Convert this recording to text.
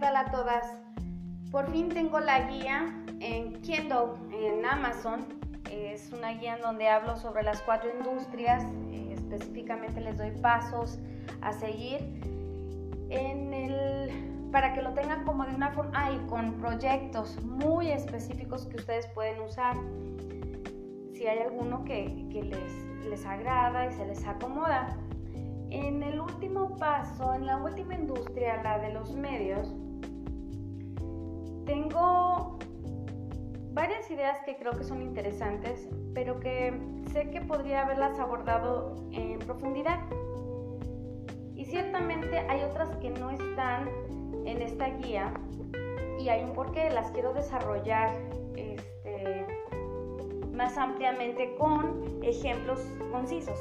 tal a todas? Por fin tengo la guía en Kindle, en Amazon. Es una guía en donde hablo sobre las cuatro industrias. Eh, específicamente les doy pasos a seguir para que lo tengan como de una forma con proyectos muy específicos que ustedes pueden usar. Si hay alguno que, que les, les agrada y se les acomoda. Paso, en la última industria, la de los medios, tengo varias ideas que creo que son interesantes, pero que sé que podría haberlas abordado en profundidad. Y ciertamente hay otras que no están en esta guía y hay un porqué, las quiero desarrollar este, más ampliamente con ejemplos concisos.